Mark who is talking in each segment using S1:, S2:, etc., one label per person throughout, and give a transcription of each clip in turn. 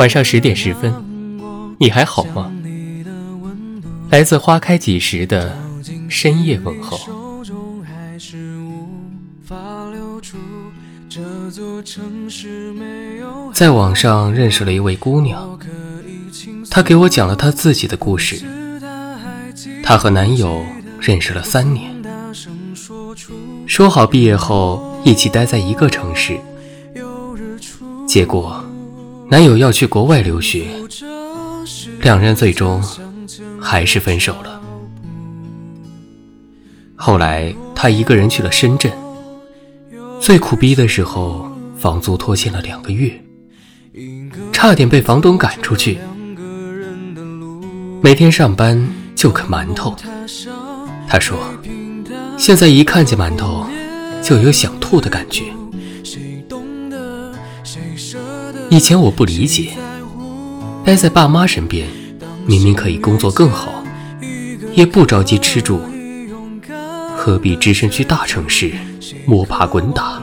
S1: 晚上十点十分，你还好吗？来自花开几时的深夜问候。在网上认识了一位姑娘，她给我讲了她自己的故事。她和男友认识了三年，说好毕业后一起待在一个城市，结果。男友要去国外留学，两人最终还是分手了。后来他一个人去了深圳，最苦逼的时候，房租拖欠了两个月，差点被房东赶出去。每天上班就啃馒头，他说，现在一看见馒头，就有想吐的感觉。以前我不理解，待在爸妈身边，明明可以工作更好，也不着急吃住，何必只身去大城市摸爬滚打？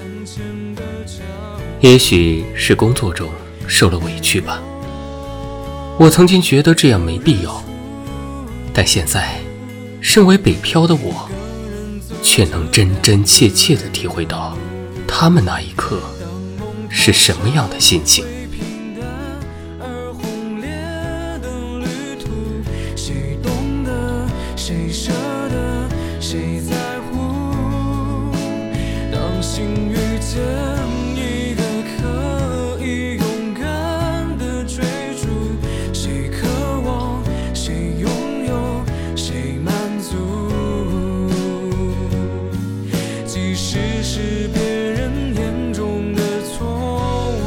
S1: 也许是工作中受了委屈吧。我曾经觉得这样没必要，但现在，身为北漂的我，却能真真切切地体会到，他们那一刻是什么样的心情。实是别人眼中的错误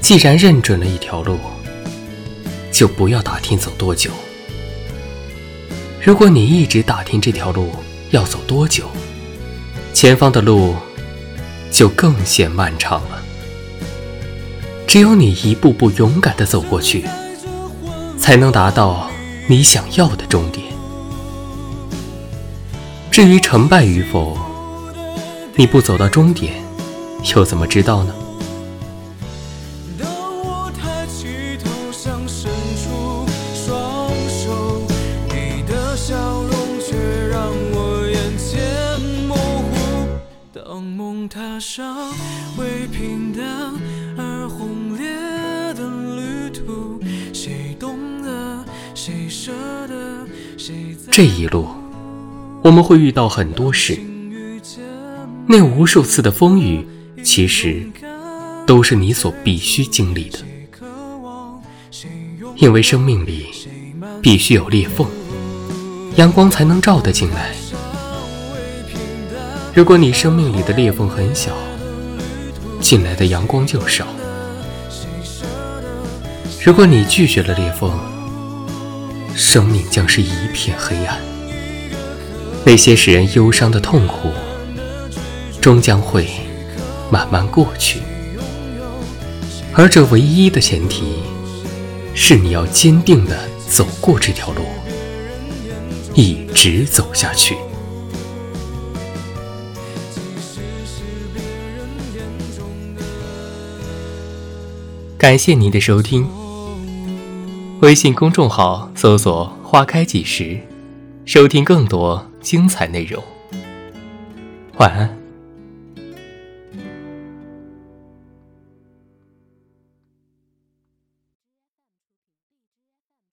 S1: 既然认准了一条路，就不要打听走多久。如果你一直打听这条路要走多久，前方的路就更显漫长了。只有你一步步勇敢地走过去，才能达到你想要的终点。至于成败与否，你不走到终点，又怎么知道呢？踏上平淡这一路，我们会遇到很多事，那无数次的风雨，其实都是你所必须经历的，因为生命里必须有裂缝，阳光才能照得进来。如果你生命里的裂缝很小，进来的阳光就少；如果你拒绝了裂缝，生命将是一片黑暗。那些使人忧伤的痛苦，终将会慢慢过去。而这唯一的前提，是你要坚定地走过这条路，一直走下去。感谢您的收听。微信公众号搜索“花开几时”，收听更多精彩内容。晚安。